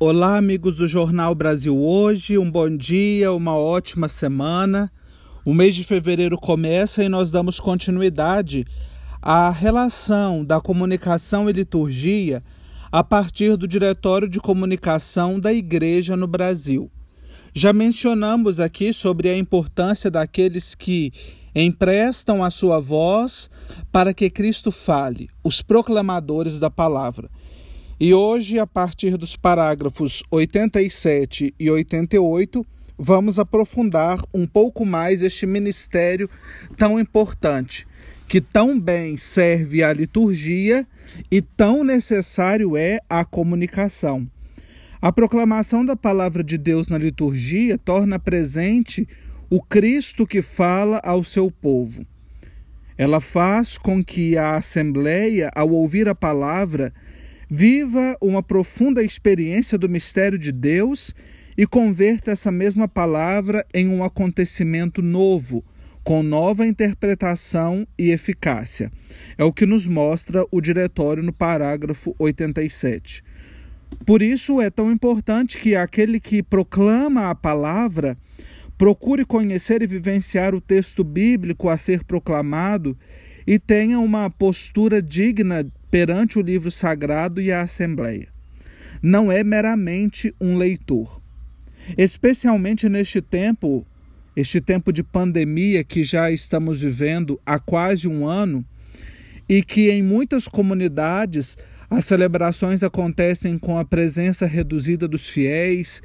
Olá, amigos do Jornal Brasil Hoje. Um bom dia, uma ótima semana. O mês de fevereiro começa e nós damos continuidade à relação da comunicação e liturgia a partir do Diretório de Comunicação da Igreja no Brasil. Já mencionamos aqui sobre a importância daqueles que emprestam a sua voz para que Cristo fale, os proclamadores da palavra. E hoje, a partir dos parágrafos 87 e 88, vamos aprofundar um pouco mais este ministério tão importante, que tão bem serve à liturgia e tão necessário é à comunicação. A proclamação da palavra de Deus na liturgia torna presente o Cristo que fala ao seu povo. Ela faz com que a Assembleia, ao ouvir a palavra, Viva uma profunda experiência do mistério de Deus e converta essa mesma palavra em um acontecimento novo, com nova interpretação e eficácia. É o que nos mostra o diretório no parágrafo 87. Por isso é tão importante que aquele que proclama a palavra procure conhecer e vivenciar o texto bíblico a ser proclamado e tenha uma postura digna perante o livro sagrado e a Assembleia. Não é meramente um leitor. Especialmente neste tempo, este tempo de pandemia que já estamos vivendo há quase um ano, e que em muitas comunidades as celebrações acontecem com a presença reduzida dos fiéis,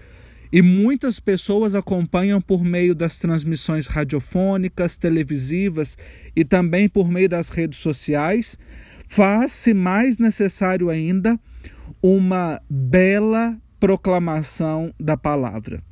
e muitas pessoas acompanham por meio das transmissões radiofônicas, televisivas e também por meio das redes sociais, faz-se mais necessário ainda uma bela proclamação da palavra.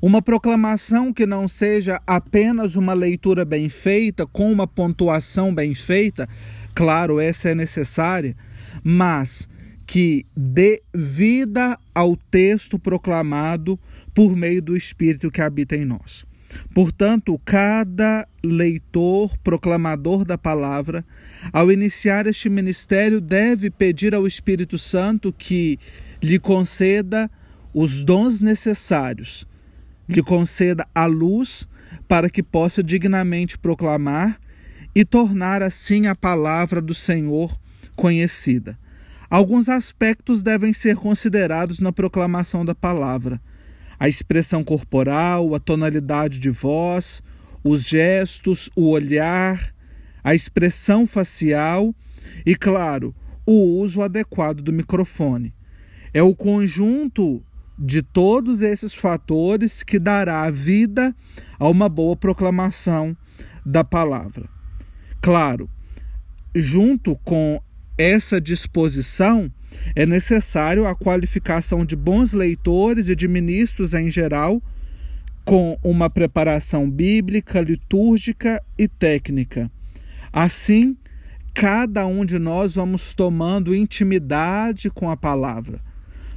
Uma proclamação que não seja apenas uma leitura bem feita, com uma pontuação bem feita, claro, essa é necessária, mas que dê vida ao texto proclamado por meio do Espírito que habita em nós. Portanto, cada leitor, proclamador da palavra, ao iniciar este ministério, deve pedir ao Espírito Santo que lhe conceda os dons necessários, lhe conceda a luz para que possa dignamente proclamar e tornar assim a palavra do Senhor conhecida. Alguns aspectos devem ser considerados na proclamação da palavra: a expressão corporal, a tonalidade de voz, os gestos, o olhar, a expressão facial e, claro, o uso adequado do microfone. É o conjunto de todos esses fatores que dará vida a uma boa proclamação da palavra. Claro, junto com essa disposição, é necessário a qualificação de bons leitores e de ministros em geral, com uma preparação bíblica, litúrgica e técnica. Assim, cada um de nós vamos tomando intimidade com a palavra.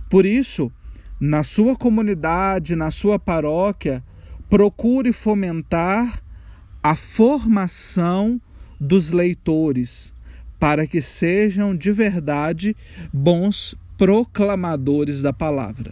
Por isso, na sua comunidade, na sua paróquia, procure fomentar a formação dos leitores, para que sejam de verdade bons proclamadores da palavra.